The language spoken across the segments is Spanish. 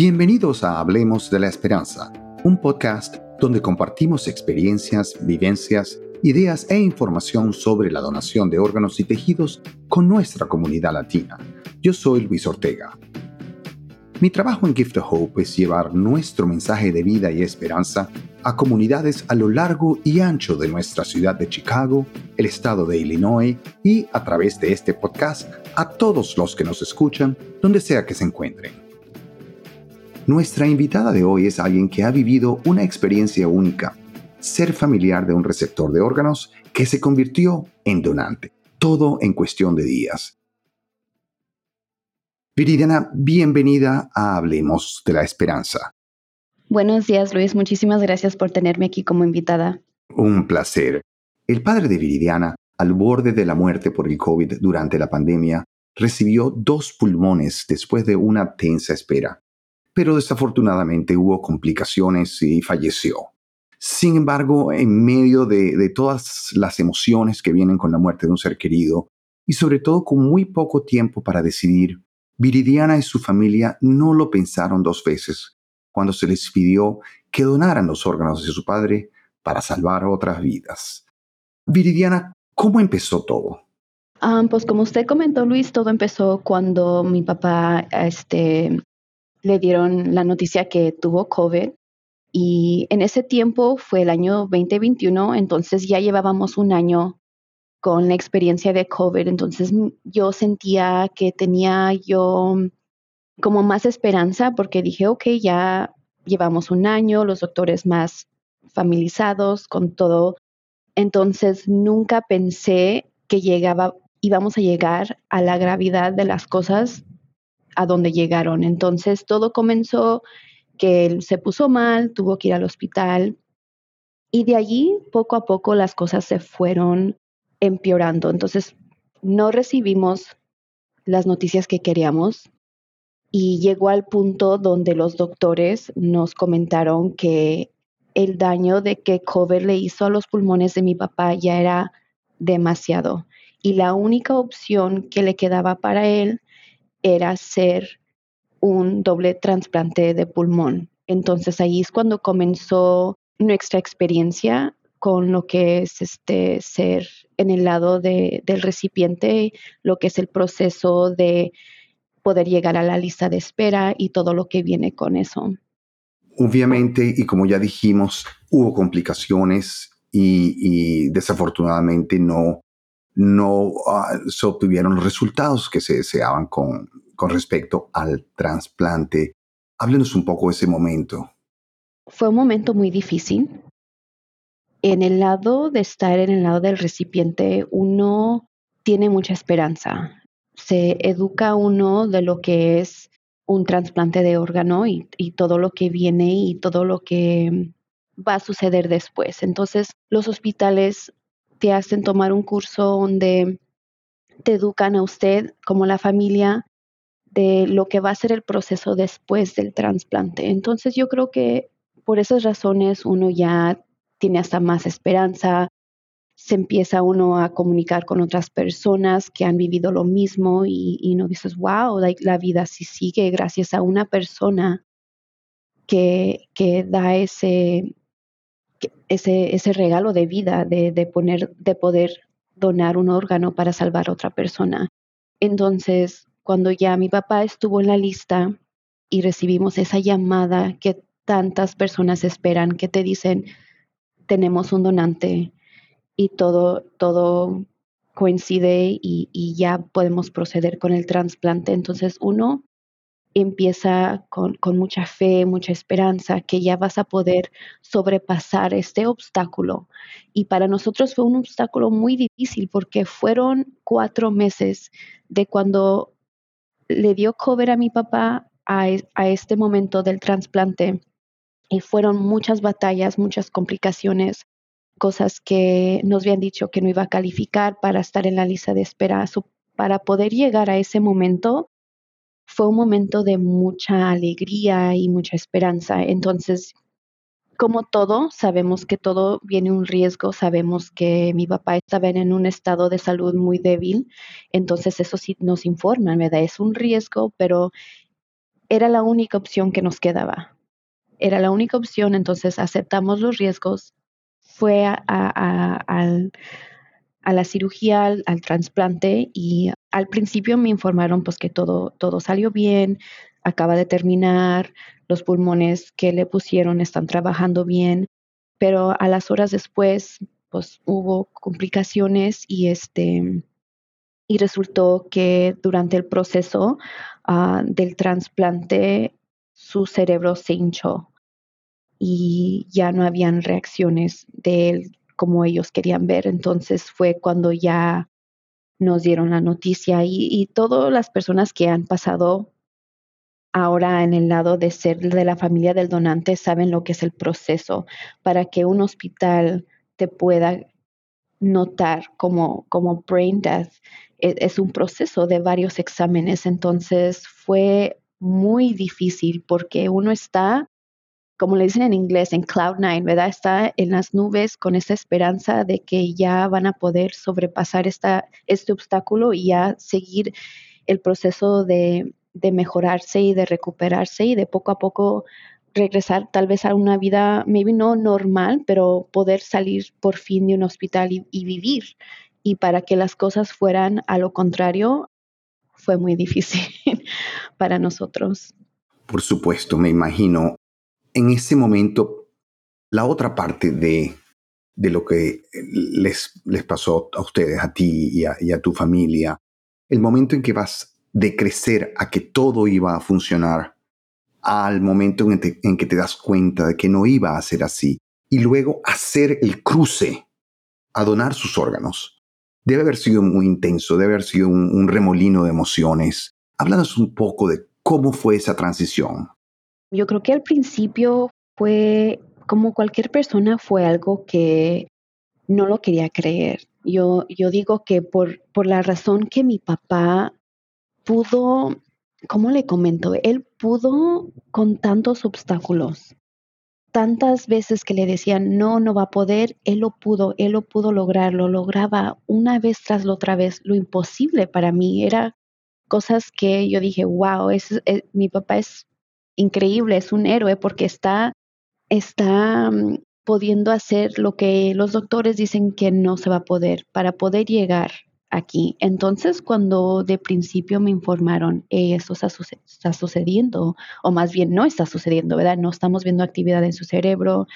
Bienvenidos a Hablemos de la Esperanza, un podcast donde compartimos experiencias, vivencias, ideas e información sobre la donación de órganos y tejidos con nuestra comunidad latina. Yo soy Luis Ortega. Mi trabajo en Gift of Hope es llevar nuestro mensaje de vida y esperanza a comunidades a lo largo y ancho de nuestra ciudad de Chicago, el estado de Illinois y a través de este podcast a todos los que nos escuchan donde sea que se encuentren. Nuestra invitada de hoy es alguien que ha vivido una experiencia única, ser familiar de un receptor de órganos que se convirtió en donante, todo en cuestión de días. Viridiana, bienvenida a Hablemos de la Esperanza. Buenos días, Luis. Muchísimas gracias por tenerme aquí como invitada. Un placer. El padre de Viridiana, al borde de la muerte por el COVID durante la pandemia, recibió dos pulmones después de una tensa espera, pero desafortunadamente hubo complicaciones y falleció. Sin embargo, en medio de, todas las emociones que vienen con la muerte de un ser querido, y sobre todo con muy poco tiempo para decidir Viridiana y su familia no lo pensaron dos veces cuando se les pidió que donaran los órganos de su padre para salvar otras vidas. Viridiana, ¿cómo empezó todo? Ah, pues como usted comentó, Luis, todo empezó cuando mi papá este, le dieron la noticia que tuvo COVID y en ese tiempo fue el año 2021, entonces ya llevábamos un año con la experiencia de COVID. Entonces yo sentía que tenía yo como más esperanza porque dije, ok, ya llevamos un año, los doctores más familiarizados con todo. Entonces nunca pensé que llegaba, íbamos a llegar a la gravedad de las cosas a donde llegaron. Entonces todo comenzó que él se puso mal, tuvo que ir al hospital y de allí poco a poco las cosas se fueron empeorando. Entonces, no recibimos las noticias que queríamos y llegó al punto donde los doctores nos comentaron que el daño de que COVID le hizo a los pulmones de mi papá ya era demasiado y la única opción que le quedaba para él era hacer un doble trasplante de pulmón. Entonces ahí es cuando comenzó nuestra experiencia con lo que es este ser en el lado de, del recipiente, lo que es el proceso de poder llegar a la lista de espera y todo lo que viene con eso. Obviamente, y como ya dijimos, hubo complicaciones y, desafortunadamente no, no ah, se obtuvieron los resultados que se deseaban con, con respecto al trasplante. Háblenos un poco de ese momento. Fue un momento muy difícil en el lado de estar en el lado del recipiente, uno tiene mucha esperanza. Se educa uno de lo que es un trasplante de órgano y, todo lo que viene y todo lo que va a suceder después. Entonces, los hospitales te hacen tomar un curso donde te educan a usted como la familia de lo que va a ser el proceso después del trasplante. Entonces, yo creo que por esas razones uno ya tiene hasta más esperanza, se empieza uno a comunicar con otras personas que han vivido lo mismo y, no dices, wow, la vida sí sigue gracias a una persona que, que da ese, ese, ese regalo de vida, de, de, poner, de poder donar un órgano para salvar a otra persona. Entonces, cuando ya mi papá estuvo en la lista y recibimos esa llamada que tantas personas esperan, que te dicen, tenemos un donante y todo, todo coincide y, ya podemos proceder con el trasplante. Entonces uno empieza con, mucha fe, mucha esperanza que ya vas a poder sobrepasar este obstáculo. Y para nosotros fue un obstáculo muy difícil porque fueron cuatro meses de cuando le dio cover a mi papá a, a este momento del trasplante y fueron muchas batallas, muchas complicaciones, cosas que nos habían dicho que no iba a calificar para estar en la lista de espera. para poder llegar a ese momento, fue un momento de mucha alegría y mucha esperanza. Entonces, como todo, sabemos que todo viene un riesgo, sabemos que mi papá estaba en un estado de salud muy débil, entonces eso sí nos informa, ¿verdad? Es un riesgo, pero era la única opción que nos quedaba. Era la única opción, entonces aceptamos los riesgos. Fue a, la cirugía, al, trasplante y al principio me informaron pues que todo, todo salió bien, acaba de terminar, los pulmones que le pusieron están trabajando bien, pero a las horas después pues hubo complicaciones y este y resultó que durante el proceso ah, del trasplante su cerebro se hinchó y ya no habían reacciones de él como ellos querían ver. Entonces fue cuando ya nos dieron la noticia y, y todas las personas que han pasado ahora en el lado de ser de la familia del donante saben lo que es el proceso para que un hospital te pueda notar como, como brain death. Es, es un proceso de varios exámenes, entonces fue muy difícil porque uno está como le dicen en inglés, en Cloud Nine, ¿verdad? Está en las nubes con esa esperanza de que ya van a poder sobrepasar esta, este obstáculo y ya seguir el proceso de, de mejorarse y de recuperarse y de poco a poco regresar tal vez a una vida, maybe no normal, pero poder salir por fin de un hospital y, vivir. Y para que las cosas fueran a lo contrario, fue muy difícil para nosotros. Por supuesto, me imagino. En ese momento, la otra parte de, de lo que les, les pasó a ustedes, a ti y a, tu familia, el momento en que vas de crecer a que todo iba a funcionar al momento en, que te das cuenta de que no iba a ser así y luego hacer el cruce a donar sus órganos. Debe haber sido muy intenso, debe haber sido un, remolino de emociones. Háblanos un poco de cómo fue esa transición. Yo creo que al principio fue, como cualquier persona, fue algo que no lo quería creer. Yo, yo digo que por, por la razón que mi papá pudo, ¿cómo le comento? Él pudo con tantos obstáculos, tantas veces que le decían, no, no va a poder, él lo pudo, él lo pudo lograr, lo lograba una vez tras la otra vez, lo imposible para mí era cosas que yo dije, wow, es, mi papá es increíble, es un héroe porque está, está mm, pudiendo hacer lo que los doctores dicen que no se va a poder para poder llegar aquí. Entonces, cuando de principio me informaron, eso está, sucediendo, o más bien no está sucediendo, ¿verdad? No estamos viendo actividad en su cerebro,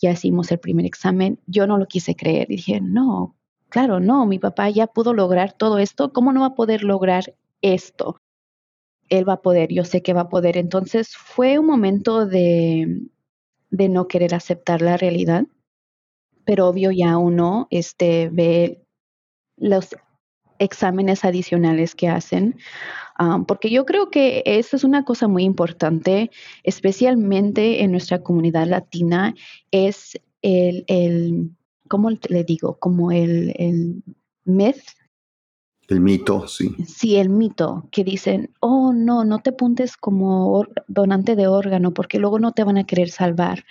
ya hicimos el primer examen, yo no lo quise creer. dije, no, claro, no, mi papá ya pudo lograr todo esto, ¿cómo no va a poder lograr esto? Él va a poder, yo sé que va a poder. Entonces, fue un momento de, no querer aceptar la realidad, pero obvio ya uno este, ve los exámenes adicionales que hacen, porque yo creo que eso es una cosa muy importante, especialmente en nuestra comunidad latina, es el, el ¿cómo le digo? Como el, el myth. El mito, sí. Sí, el mito, que dicen, oh, no, no te apuntes como donante de órgano porque luego no te van a querer salvar.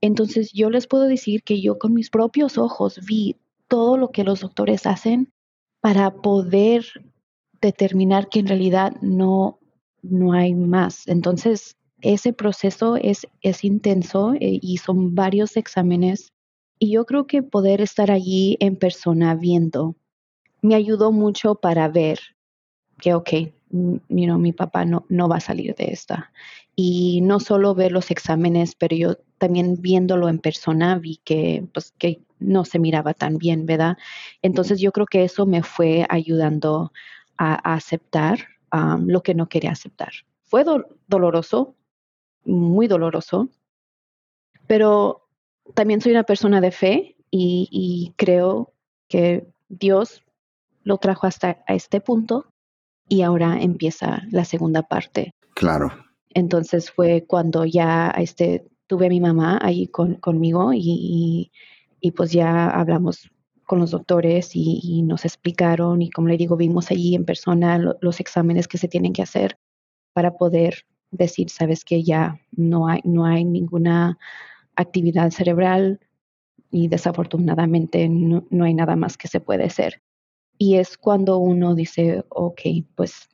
Entonces yo les puedo decir que yo con mis propios ojos vi todo lo que los doctores hacen para poder determinar que en realidad no, no hay más. Entonces, ese proceso es, es intenso eh, y son varios exámenes. Y yo creo que poder estar allí en persona viendo me ayudó mucho para ver que, ok, you mi papá no, no va a salir de esta. Y no solo ver los exámenes, pero yo también viéndolo en persona vi que, pues, que no se miraba tan bien, ¿verdad? Entonces yo creo que eso me fue ayudando a, aceptar lo que no quería aceptar. Fue doloroso, muy doloroso, pero también soy una persona de fe y creo que Dios lo trajo hasta a este punto y ahora empieza la segunda parte. Claro. Entonces fue cuando ya este, tuve a mi mamá ahí con, conmigo y, y pues ya hablamos con los doctores y, nos explicaron y como le digo, vimos allí en persona los exámenes que se tienen que hacer para poder decir, sabes que ya no hay, no hay ninguna actividad cerebral y desafortunadamente no, no hay nada más que se puede hacer. Y es cuando uno dice, ok, pues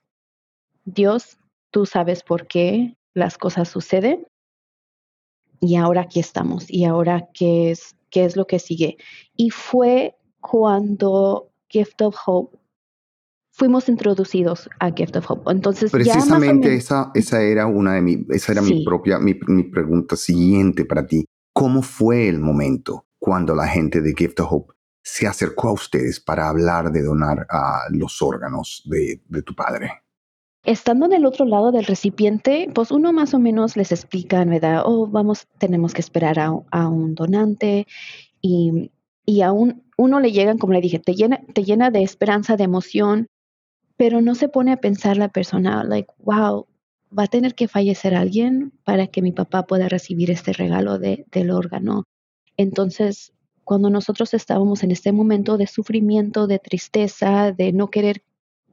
Dios, tú sabes por qué las cosas suceden y ahora aquí estamos y ahora qué es, qué es lo que sigue. Y fue cuando Gift of Hope fuimos introducidos a Gift of Hope. Entonces, precisamente esa, esa era una de mi, esa era mi propia, mi, mi, pregunta siguiente para ti. ¿Cómo fue el momento cuando la gente de Gift of Hope se acercó a ustedes para hablar de donar a los órganos de, tu padre? Estando en el otro lado del recipiente, pues uno más o menos les explica, ¿verdad? Oh, vamos, tenemos que esperar a, un donante y, y a un, uno le llegan, como le dije, te llena, te llena de esperanza, de emoción, pero no se pone a pensar la persona, like, wow, va a tener que fallecer alguien para que mi papá pueda recibir este regalo de, del órgano. Entonces, cuando nosotros estábamos en este momento de sufrimiento, de tristeza, de no querer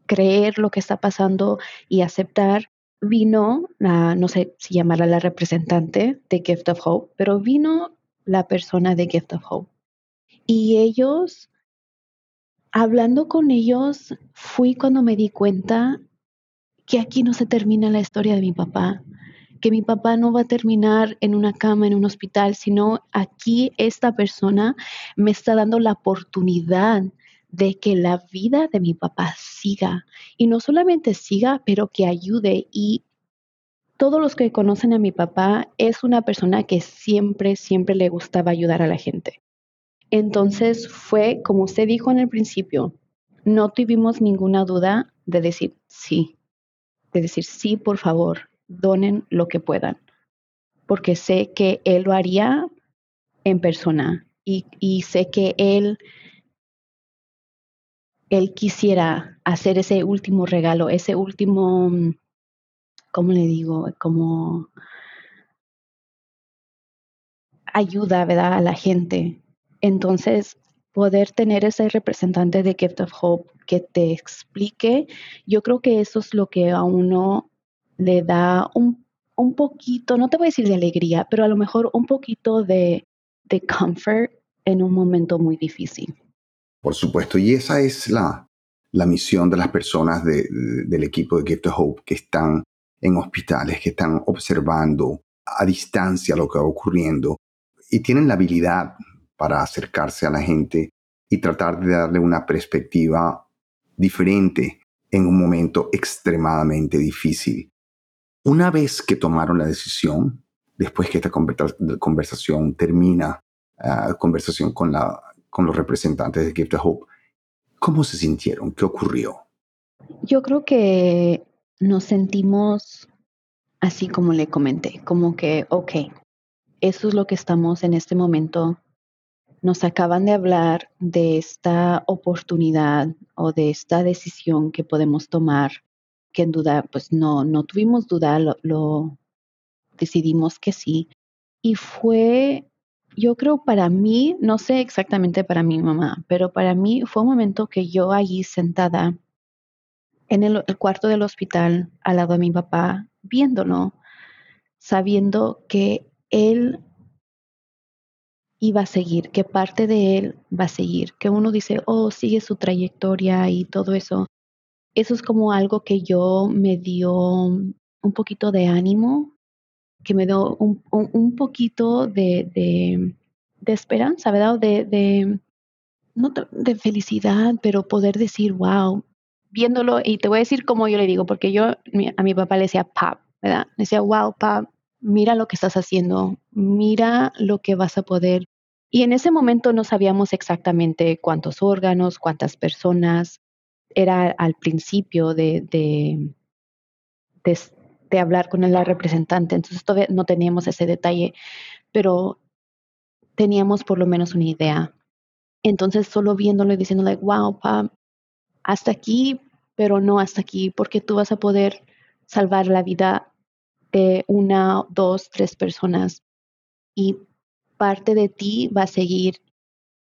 creer lo que está pasando y aceptar, vino, no sé si llamarla la representante de Gift of Hope, pero vino la persona de Gift of Hope. Y ellos hablando con ellos fui cuando me di cuenta que aquí no se termina la historia de mi papá, que mi papá no va a terminar en una cama, en un hospital, sino aquí esta persona me está dando la oportunidad de que la vida de mi papá siga. Y no solamente siga, pero que ayude. Y todos los que conocen a mi papá es una persona que siempre, siempre le gustaba ayudar a la gente. Entonces fue, como usted dijo en el principio, no tuvimos ninguna duda de decir sí, de decir sí, por favor, donen lo que puedan, porque sé que él lo haría en persona y, y sé que él, él quisiera hacer ese último regalo, ese último, ¿cómo le digo? Como ayuda, ¿verdad? A la gente entonces, poder tener ese representante de Gift of Hope que te explique, yo creo que eso es lo que a uno le da un, un poquito, no te voy a decir de alegría, pero a lo mejor un poquito de, de comfort en un momento muy difícil. Por supuesto, y esa es la, la misión de las personas de, del equipo de Gift of Hope que están en hospitales, que están observando a distancia lo que va ocurriendo y tienen la habilidad para acercarse a la gente y tratar de darle una perspectiva diferente en un momento extremadamente difícil. Una vez que tomaron la decisión, después que esta conversación termina, uh, conversación con, la, con los representantes de Gift of Hope, ¿cómo se sintieron? ¿Qué ocurrió? Yo creo que nos sentimos así como le comenté, como que, ok, eso es lo que estamos en este momento nos acaban de hablar de esta oportunidad o de esta decisión que podemos tomar, que en duda, pues no, no tuvimos duda, lo, decidimos que sí. Y fue, yo creo para mí, no sé exactamente para mi mamá, pero para mí fue un momento que yo allí sentada en el, el cuarto del hospital al lado de mi papá, viéndolo, sabiendo que él iba a seguir, que parte de él va a seguir, que uno dice, oh, sigue su trayectoria y todo eso. Eso es como algo que yo me dio un poquito de ánimo, que me dio un, un, poquito de, de, esperanza, ¿verdad? De, de, no de felicidad, pero poder decir, wow, viéndolo, y te voy a decir cómo yo le digo, porque yo a mi papá le decía, pap, ¿verdad? Le decía, wow, pap, mira lo que estás haciendo, mira lo que vas a poder. Y en ese momento no sabíamos exactamente cuántos órganos, cuántas personas. Era al principio de, de, de, hablar con la representante, entonces todavía no teníamos ese detalle, pero teníamos por lo menos una idea. Entonces solo viéndolo y diciéndole, wow, pa, hasta aquí, pero no hasta aquí, porque tú vas a poder salvar la vida de una, dos, tres personas y parte de ti va a seguir,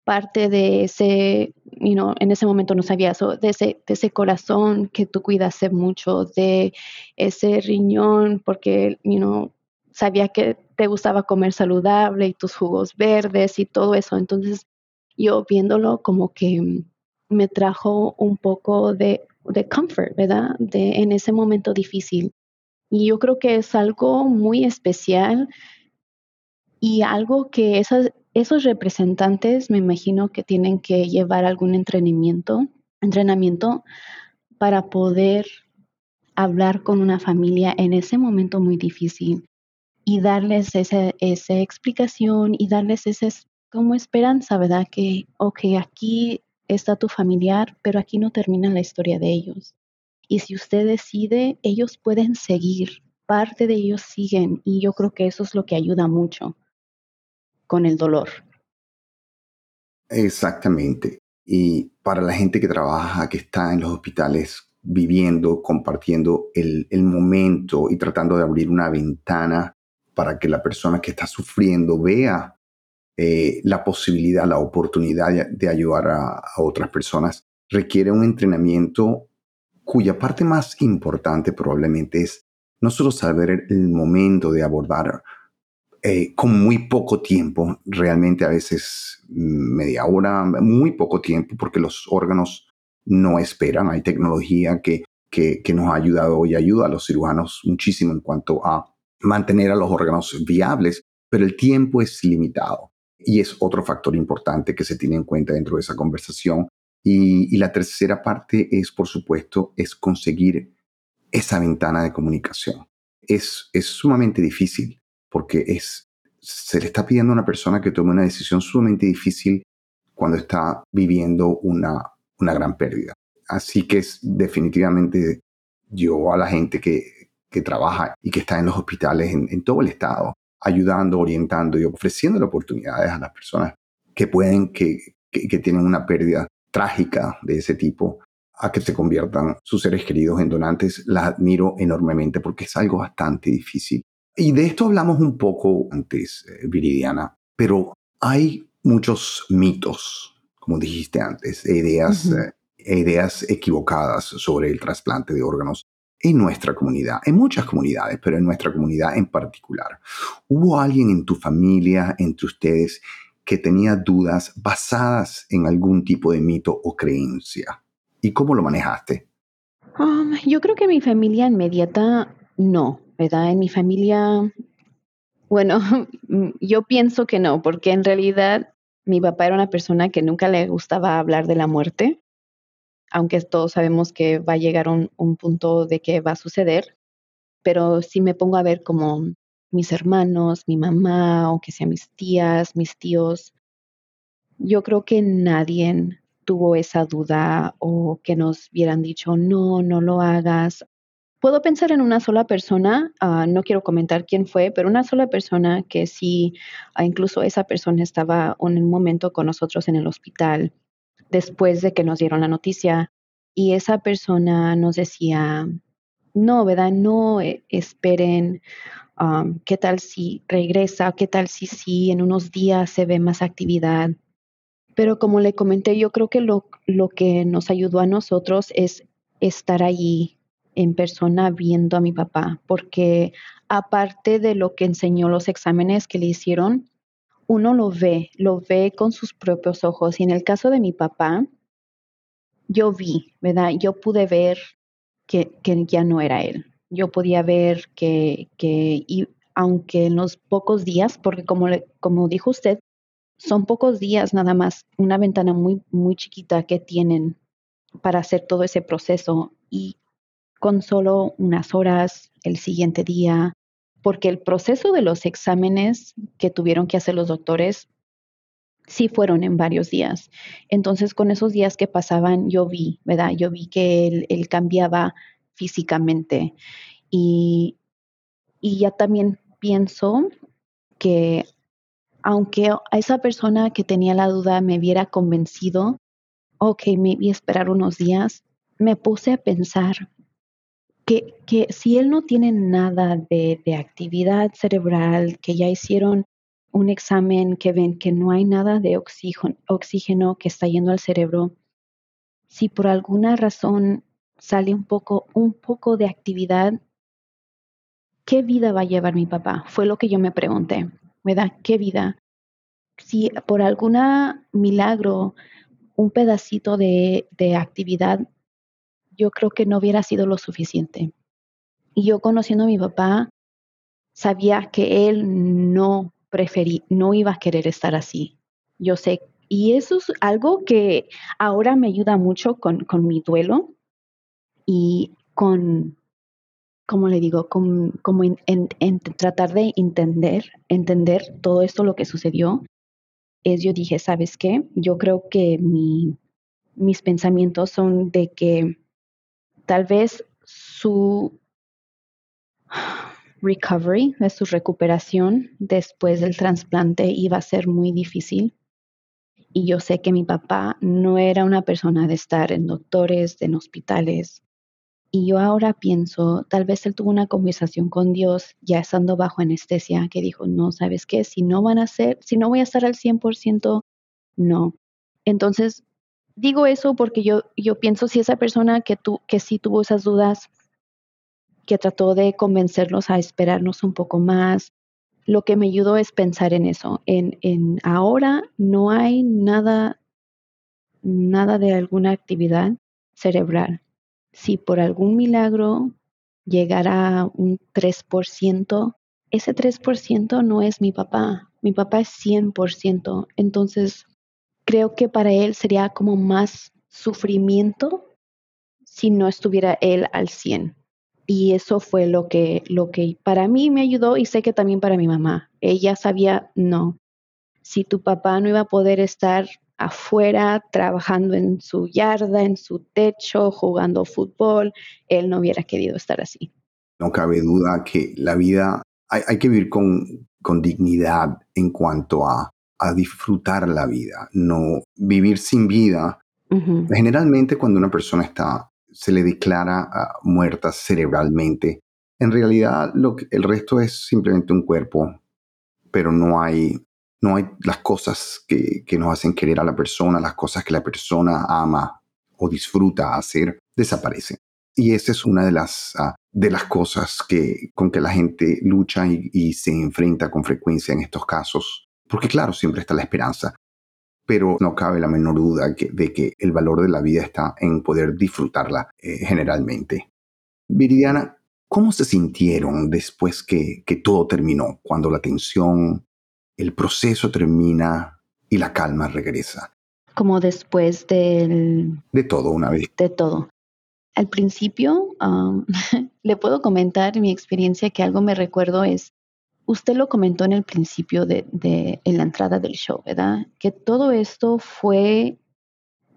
parte de ese, you know, en ese momento no sabía eso, de ese, corazón que tú cuidaste mucho, de ese riñón, porque, you know, sabía que te gustaba comer saludable y tus jugos verdes y todo eso. Entonces, yo viéndolo como que me trajo un poco de, comfort, ¿verdad? En ese momento difícil Y yo creo que es algo muy especial y algo que esas, esos representantes me imagino que tienen que llevar algún entrenamiento, entrenamiento para poder hablar con una familia en ese momento muy difícil y darles esa, esa explicación y darles esa como esperanza, ¿verdad? Que, ok, aquí está tu familiar, pero aquí no termina la historia de ellos. Y si usted decide, ellos pueden seguir, parte de ellos siguen y yo creo que eso es lo que ayuda mucho con el dolor. Exactamente. Y para la gente que trabaja, que está en los hospitales viviendo, compartiendo el, momento y tratando de abrir una ventana para que la persona que está sufriendo vea eh, la posibilidad, la oportunidad de, ayudar a, otras personas, requiere un entrenamiento cuya parte más importante probablemente es no solo saber el momento de abordar eh, con muy poco tiempo, realmente a veces media hora, muy poco tiempo, porque los órganos no esperan. Hay tecnología que, que, que, nos ha ayudado y ayuda a los cirujanos muchísimo en cuanto a mantener a los órganos viables, pero el tiempo es limitado. Y es otro factor importante que se tiene en cuenta dentro de esa conversación. Y, y la tercera parte es, por supuesto, es conseguir esa ventana de comunicación. Es, es sumamente difícil porque es, se le está pidiendo a una persona que tome una decisión sumamente difícil cuando está viviendo una, una gran pérdida. Así que es definitivamente yo a la gente que, que trabaja y que está en los hospitales en, todo el estado, ayudando, orientando y ofreciendo oportunidades a las personas que pueden, que, que, que tienen una pérdida trágica de ese tipo, a que se conviertan sus seres queridos en donantes, las admiro enormemente porque es algo bastante difícil. Y de esto hablamos un poco antes, eh, Viridiana, pero hay muchos mitos, como dijiste antes, ideas, eh, ideas equivocadas sobre el trasplante de órganos en nuestra comunidad, en muchas comunidades, pero en nuestra comunidad en particular. ¿Hubo alguien en tu familia, entre ustedes, que tenía dudas basadas en algún tipo de mito o creencia? ¿Y cómo lo manejaste? Um, yo creo que mi familia inmediata no, ¿verdad? En mi familia, bueno, yo pienso que no, porque en realidad mi papá era una persona que nunca le gustaba hablar de la muerte aunque todos sabemos que va a llegar un, un punto de que va a suceder, pero si me pongo a ver como mis hermanos, mi mamá, o que sean mis tías, mis tíos, yo creo que nadie tuvo esa duda o que nos hubieran dicho, no, no lo hagas. Puedo pensar en una sola persona, uh, no quiero comentar quién fue, pero una sola persona que sí, uh, incluso esa persona estaba en un momento con nosotros en el hospital después de que nos dieron la noticia y esa persona nos decía, no, ¿verdad? No eh, esperen, um, ¿qué tal si regresa? ¿Qué tal si sí en unos días se ve más actividad? Pero como le comenté, yo creo que lo, lo que nos ayudó a nosotros es estar allí en persona viendo a mi papá, porque aparte de lo que enseñó los exámenes que le hicieron, uno lo ve, lo ve con sus propios ojos. Y en el caso de mi papá, yo vi, ¿verdad? Yo pude ver que, que ya no era él. Yo podía ver que, que y aunque en los pocos días, porque como, como dijo usted, son pocos días nada más, una ventana muy, muy chiquita que tienen para hacer todo ese proceso y con solo unas horas el siguiente día, porque el proceso de los exámenes que tuvieron que hacer los doctores sí fueron en varios días. Entonces, con esos días que pasaban, yo vi, ¿verdad? Yo vi que él, cambiaba físicamente. Y, y ya también pienso que aunque a esa persona que tenía la duda me hubiera convencido, ok, me a esperar unos días, me puse a pensar, que, si él no tiene nada de, actividad cerebral, que ya hicieron un examen, que ven que no hay nada de oxígeno, oxígeno que está yendo al cerebro, si por alguna razón sale un poco, un poco de actividad, ¿qué vida va a llevar mi papá? Fue lo que yo me pregunté, ¿verdad? ¿Qué vida? Si por alguna milagro un pedacito de, de actividad yo creo que no hubiera sido lo suficiente. Y yo conociendo a mi papá, sabía que él no preferí, no iba a querer estar así. Yo sé, y eso es algo que ahora me ayuda mucho con, con mi duelo y con, como le digo, con, como en, tratar de entender, entender todo esto lo que sucedió. Es yo dije, ¿sabes qué? Yo creo que mi, mis pensamientos son de que tal vez su recovery, de su recuperación después del trasplante iba a ser muy difícil. Y yo sé que mi papá no era una persona de estar en doctores, en hospitales. Y yo ahora pienso, tal vez él tuvo una conversación con Dios ya estando bajo anestesia, que dijo, no, ¿sabes qué? Si no van a ser, si no voy a estar al 100%, no. Entonces, digo eso porque yo, yo pienso si esa persona que, tu, que sí tuvo esas dudas, que trató de convencerlos a esperarnos un poco más. Lo que me ayudó es pensar en eso, en, en ahora no hay nada, nada de alguna actividad cerebral. Si por algún milagro llegara un 3%, ese 3% no es mi papá, mi papá es 100%. Entonces, creo que para él sería como más sufrimiento si no estuviera él al 100. Y eso fue lo que, lo que para mí me ayudó y sé que también para mi mamá. Ella sabía, no, si tu papá no iba a poder estar afuera trabajando en su yarda, en su techo, jugando fútbol, él no hubiera querido estar así. No cabe duda que la vida hay, que vivir con, con, dignidad en cuanto a, a, disfrutar la vida, no vivir sin vida. Generalmente cuando una persona está se le declara uh, muerta cerebralmente. En realidad, lo el resto es simplemente un cuerpo, pero no hay, no hay las cosas que, que nos hacen querer a la persona, las cosas que la persona ama o disfruta hacer, desaparecen. Y esa es una de las, ah, de las cosas que, con que la gente lucha y, y, se enfrenta con frecuencia en estos casos. Porque claro, siempre está la esperanza pero no cabe la menor duda de que el valor de la vida está en poder disfrutarla eh, generalmente. Viridiana, ¿cómo se sintieron después que, que todo terminó, cuando la tensión, el proceso termina y la calma regresa? Como después del... De todo una vez. De todo. Al principio, le puedo comentar mi experiencia que algo me recuerdo es Usted lo comentó en el principio de, en la entrada del show, ¿verdad? Que todo esto fue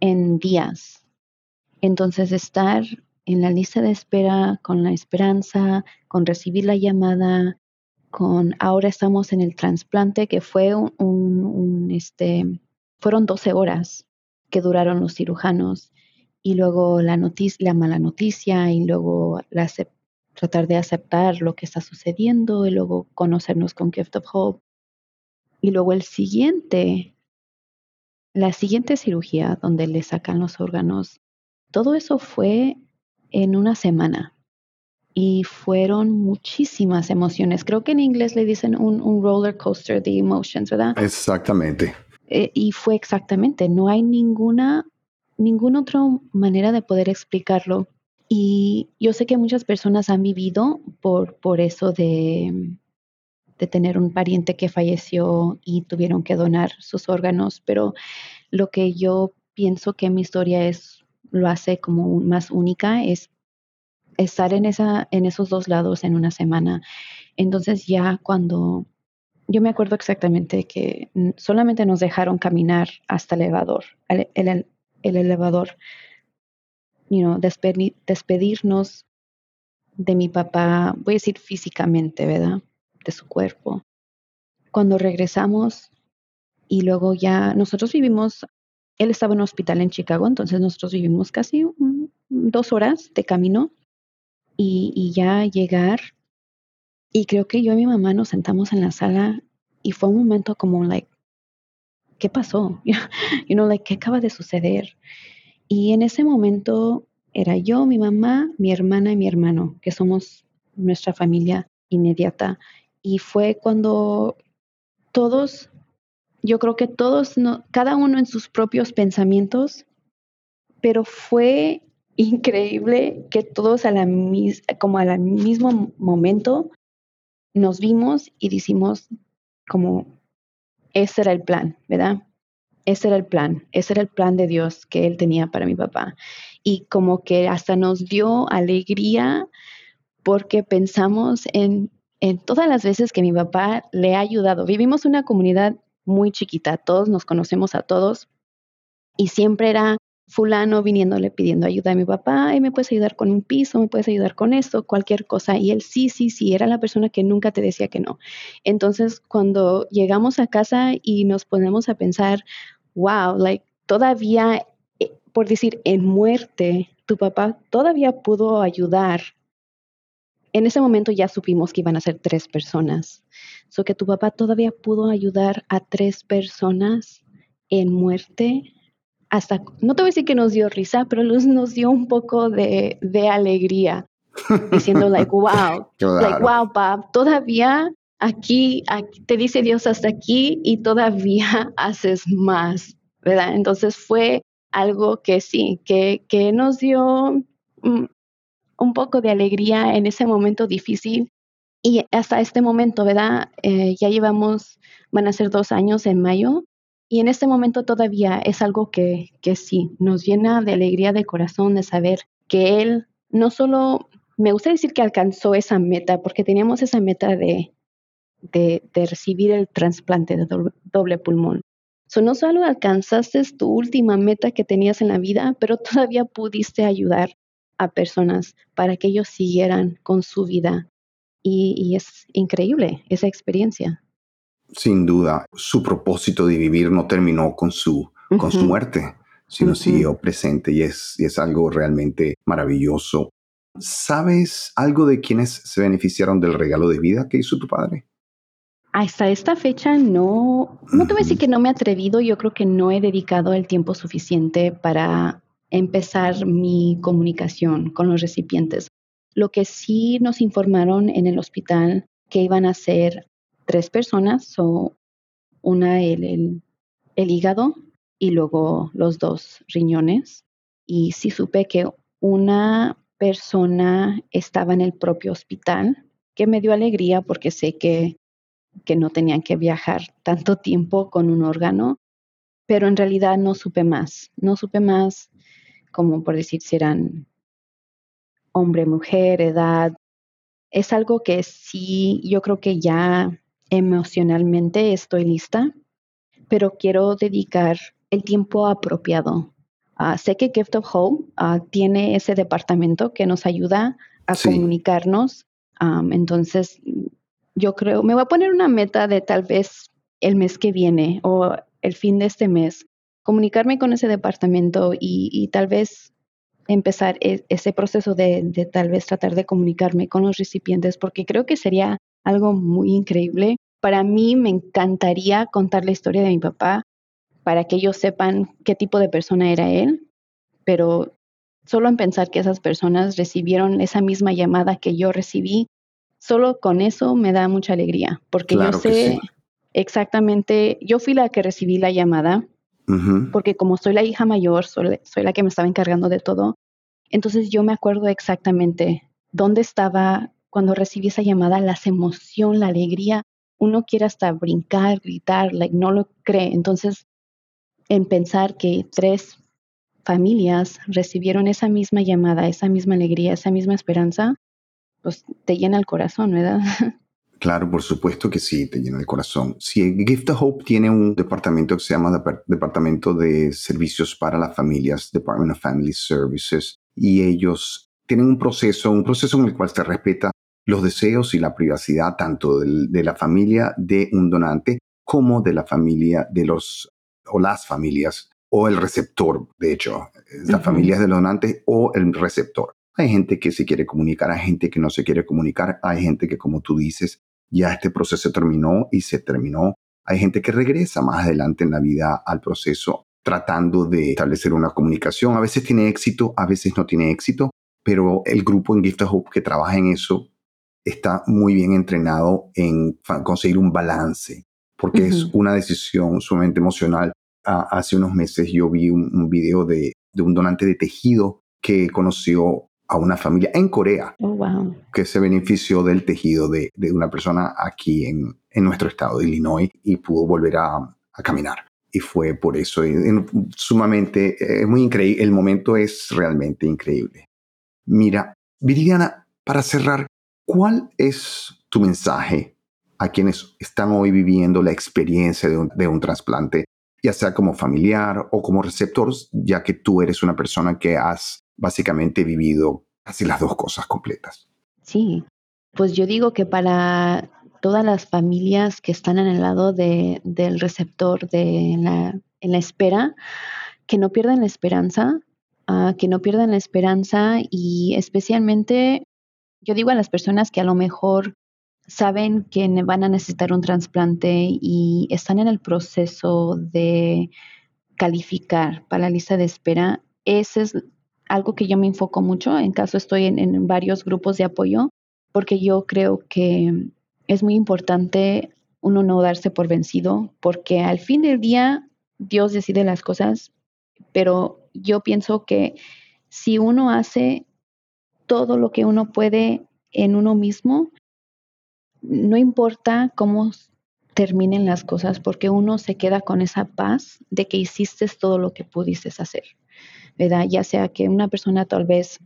en días. Entonces, estar en la lista de espera con la esperanza, con recibir la llamada, con ahora estamos en el trasplante, que fue un, este, fueron 12 horas que duraron los cirujanos y luego la noticia, la mala noticia y luego la, tratar de aceptar lo que está sucediendo y luego conocernos con Gift of Hope. Y luego el siguiente, la siguiente cirugía donde le sacan los órganos, todo eso fue en una semana y fueron muchísimas emociones. Creo que en inglés le dicen un, roller coaster de emotions, ¿verdad? Exactamente. Eh, y fue exactamente, no hay ninguna, ninguna otra manera de poder explicarlo y yo sé que muchas personas han vivido por, por eso de, de tener un pariente que falleció y tuvieron que donar sus órganos, pero lo que yo pienso que mi historia es lo hace como más única es estar en esa en esos dos lados en una semana. Entonces ya cuando yo me acuerdo exactamente que solamente nos dejaron caminar hasta el elevador, el, el, el elevador you despedirnos de mi papá, voy a decir físicamente, ¿verdad? De su cuerpo. Cuando regresamos y luego ya nosotros vivimos, él estaba en un hospital en Chicago, entonces nosotros vivimos casi dos horas de camino y, y ya llegar. Y creo que yo y mi mamá nos sentamos en la sala y fue un momento como, like, ¿qué pasó? you know, like, ¿qué acaba de suceder? Y en ese momento era yo, mi mamá, mi hermana y mi hermano, que somos nuestra familia inmediata. Y fue cuando todos, yo creo que todos, cada uno en sus propios pensamientos, pero fue increíble que todos a la como al mismo momento nos vimos y decimos como ese era el plan, ¿verdad? Ese era el plan, ese era el plan de Dios que él tenía para mi papá. Y como que hasta nos dio alegría porque pensamos en, en todas las veces que mi papá le ha ayudado. Vivimos una comunidad muy chiquita, todos nos conocemos a todos y siempre era fulano viniéndole pidiendo ayuda a mi papá, y me puedes ayudar con un piso, me puedes ayudar con esto, cualquier cosa. Y él sí, sí, sí, era la persona que nunca te decía que no. Entonces, cuando llegamos a casa y nos ponemos a pensar, wow, like todavía, eh, por decir, en muerte, tu papá todavía pudo ayudar. En ese momento ya supimos que iban a ser tres personas. So que tu papá todavía pudo ayudar a tres personas en muerte hasta, no te voy a decir que nos dio risa, pero nos dio un poco de, alegría, diciendo, like, wow, like, wow, pap, todavía aquí, aquí, te dice Dios hasta aquí y todavía haces más, ¿verdad? Entonces fue algo que sí, que, que nos dio un poco de alegría en ese momento difícil. Y hasta este momento, ¿verdad? Eh, ya llevamos, van a ser dos años en mayo, y en este momento todavía es algo que, que sí, nos llena de alegría de corazón de saber que Él no solo, me gusta decir que alcanzó esa meta, porque teníamos esa meta de, de, recibir el trasplante de doble, pulmón. So, no solo alcanzaste tu última meta que tenías en la vida, pero todavía pudiste ayudar a personas para que ellos siguieran con su vida. y es increíble esa experiencia sin duda, su propósito de vivir no terminó con su, con su muerte, sino siguió presente y es, y es algo realmente maravilloso. ¿Sabes algo de quienes se beneficiaron del regalo de vida que hizo tu padre? Hasta esta fecha no, no te voy a decir que no me he atrevido, yo creo que no he dedicado el tiempo suficiente para empezar mi comunicación con los recipientes. Lo que sí nos informaron en el hospital que iban a hacer tres personas, o una el, el, hígado y luego los dos riñones. Y sí supe que una persona estaba en el propio hospital, que me dio alegría porque sé que, que no tenían que viajar tanto tiempo con un órgano, pero en realidad no supe más, no supe más como por decir si eran hombre, mujer, edad. Es algo que sí, yo creo que ya emocionalmente estoy lista, pero quiero dedicar el tiempo apropiado. Ah, sé que Gift of Hope ah, tiene ese departamento que nos ayuda a comunicarnos. entonces, yo creo, me voy a poner una meta de tal vez el mes que viene o el fin de este mes, comunicarme con ese departamento y, tal vez empezar e, ese proceso de, de, tal vez tratar de comunicarme con los recipientes, porque creo que sería algo muy increíble. Para mí me encantaría contar la historia de mi papá para que ellos sepan qué tipo de persona era él, pero solo en pensar que esas personas recibieron esa misma llamada que yo recibí, solo con eso me da mucha alegría, porque yo sé exactamente, yo fui la que recibí la llamada, porque como soy la hija mayor, soy, soy la que me estaba encargando de todo, entonces yo me acuerdo exactamente dónde estaba, cuando recibí esa llamada, la emoción, la alegría, uno quiere hasta brincar, gritar, like, no lo cree. Entonces, en pensar que tres familias recibieron esa misma llamada, esa misma alegría, esa misma esperanza, pues te llena el corazón, ¿verdad? Claro, por supuesto que sí, te llena el corazón. Si Gift of Hope tiene un departamento que se llama Departamento de Servicios para las Familias, Department of Family Services, y ellos tienen un proceso, un proceso en el cual se respeta los deseos y la privacidad tanto de la familia de un donante como de la familia de los o las familias o el receptor, de hecho, las familias del donante o el receptor. Hay gente que se quiere comunicar, hay gente que no se quiere comunicar, hay gente que, como tú dices, ya este proceso terminó y se terminó. Hay gente que regresa más adelante en la vida al proceso tratando de establecer una comunicación. A veces tiene éxito, a veces no tiene éxito, pero el grupo en Gift of Hope que trabaja en eso está muy bien entrenado en conseguir un balance, porque es una decisión sumamente emocional. hace unos meses yo vi un, video de, un donante de tejido que conoció a una familia en Corea oh, que se benefició del tejido de, una persona aquí en, nuestro estado de Illinois y pudo volver a, caminar. Y fue por eso sumamente, es muy increíble, el momento es realmente increíble. Mira, Viridiana, para cerrar, ¿cuál es tu mensaje a quienes están hoy viviendo la experiencia de un, trasplante, ya sea como familiar o como receptor, ya que tú eres una persona que has básicamente vivido casi las dos cosas completas. Sí, pues yo digo que para todas las familias que están en el lado de, del receptor de la, en la espera, que no pierdan la esperanza, uh, que no pierdan la esperanza y especialmente yo digo a las personas que a lo mejor saben que van a necesitar un trasplante y están en el proceso de calificar para la lista de espera, ese es algo que yo me enfoco mucho, en caso estoy en, varios grupos de apoyo, porque yo creo que es muy importante uno no darse por vencido, porque al fin del día Dios decide las cosas, pero yo pienso que si uno hace todo lo que uno puede en uno mismo, no importa cómo terminen las cosas, porque uno se queda con esa paz de que hiciste todo lo que pudiste hacer. ¿verdad? Ya sea que una persona tal vez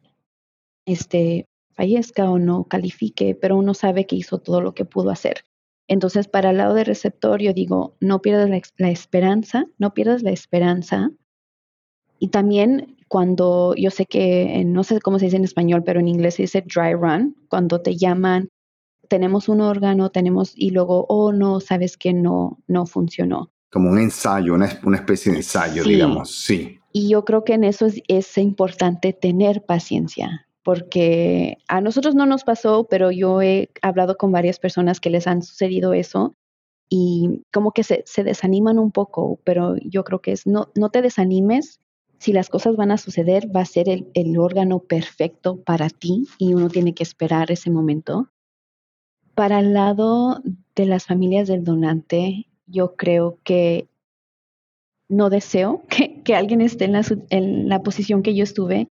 este, fallezca o no califique, pero uno sabe que hizo todo lo que pudo hacer. Entonces, para el lado del receptor, yo digo, no pierdas la, esperanza, no pierdas la esperanza. Y también cuando yo sé que, no sé cómo se dice en español, pero en inglés se dice dry run, cuando te llaman, tenemos un órgano, tenemos, y luego, oh no, sabes que no, no funcionó. Como un ensayo, una, especie de ensayo, digamos, sí. Y yo creo que en eso es, importante tener paciencia, porque a nosotros no nos pasó, pero yo he hablado con varias personas que les han sucedido eso y como que se, desaniman un poco, pero yo creo que es no, no te desanimes. Si las cosas van a suceder, va a ser el, órgano perfecto para ti y uno tiene que esperar ese momento. Para el lado de las familias del donante, yo creo que no deseo que, alguien esté en la, en la posición que yo estuve,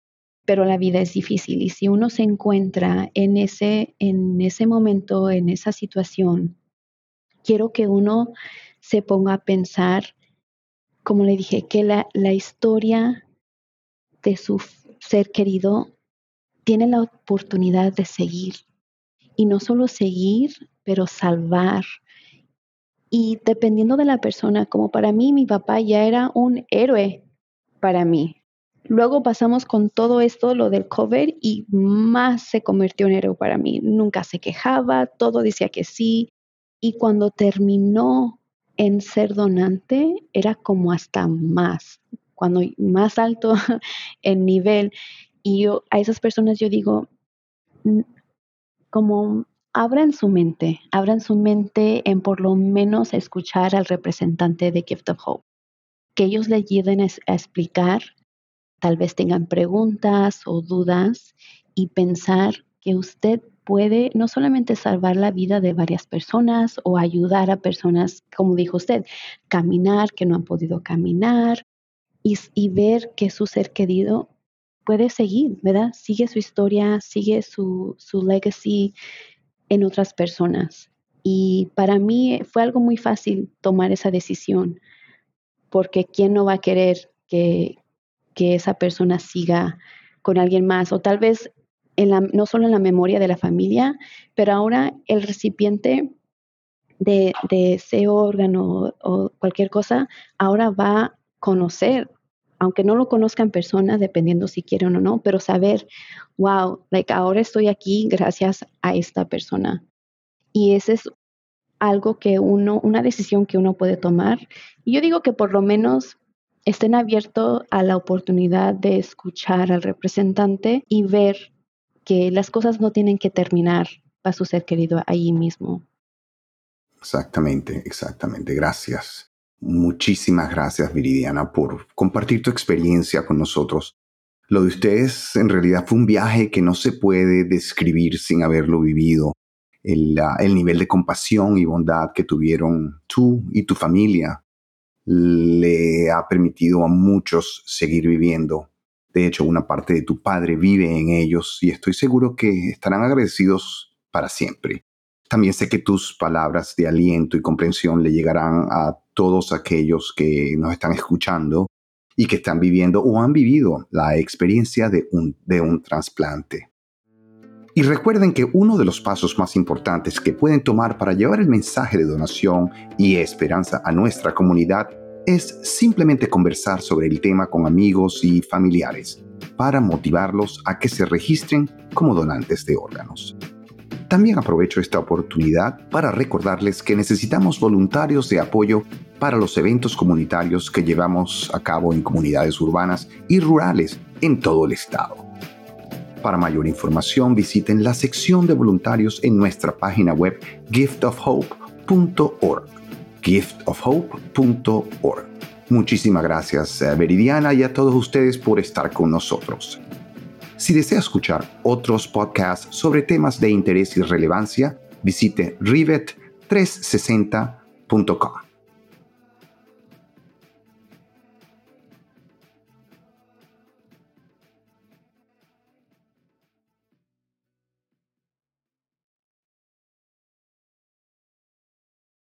pero la vida es difícil y si uno se encuentra en ese, en ese momento, en esa situación, quiero que uno se ponga a pensar, como le dije, que la, la historia de su ser querido tiene la oportunidad de seguir. Y no solo seguir, pero salvar, y dependiendo de la persona, como para mí, mi papá ya era un héroe para mí. Luego pasamos con todo esto, lo del cover, y más se convirtió en héroe para mí. Nunca se quejaba, todo decía que sí. Y cuando terminó en ser donante, era como hasta más, cuando más alto en nivel. Y yo a esas personas yo digo, como abran su mente, abran su mente en por lo menos escuchar al representante de Gift of Hope, que ellos le ayuden a, explicar, tal vez tengan preguntas o dudas y pensar que usted puede no solamente salvar la vida de varias personas o ayudar a personas, como dijo usted, caminar que no han podido caminar y, ver que su ser querido puede seguir, ¿verdad? Sigue su historia, sigue su, su legacy, en otras personas. Y para mí fue algo muy fácil tomar esa decisión, porque ¿quién no va a querer que, que esa persona siga con alguien más? O tal vez no solo en la memoria de la familia, pero ahora el recipiente de, de ese órgano o cualquier cosa, ahora va a conocer aunque no lo conozca en persona, dependiendo si quieren o no, pero saber, wow, like ahora estoy aquí gracias a esta persona. Y ese es algo que uno, una decisión que uno puede tomar. Y yo digo que por lo menos estén abiertos a la oportunidad de escuchar al representante y ver que las cosas no tienen que terminar para su ser querido ahí mismo. Exactamente, exactamente. Gracias. Muchísimas gracias, Viridiana, por compartir tu experiencia con nosotros. Lo de ustedes en realidad fue un viaje que no se puede describir sin haberlo vivido. El, el, nivel de compasión y bondad que tuvieron tú y tu familia le ha permitido a muchos seguir viviendo De hecho, una parte de tu Padre vive en ellos y estoy seguro que estarán agradecidos para siempre. También sé que tus palabras de aliento y comprensión le llegarán a todos aquellos que nos están escuchando y que están viviendo o han vivido la experiencia de un, de un trasplante. Y recuerden que uno de los pasos más importantes que pueden tomar para llevar el mensaje de donación y esperanza a nuestra comunidad es simplemente conversar sobre el tema con amigos y familiares para motivarlos a que se registren como donantes de órganos. También aprovecho esta oportunidad para recordarles que necesitamos voluntarios de apoyo para los eventos comunitarios que llevamos a cabo en comunidades urbanas y rurales en todo el estado. Para mayor información visiten la sección de voluntarios en nuestra página web giftofhope.org. giftofhope.org. Muchísimas gracias, eh, Veridiana, y a todos ustedes por estar con nosotros. Si desea escuchar otros podcasts sobre temas de interés y relevancia, visite rivet360.com.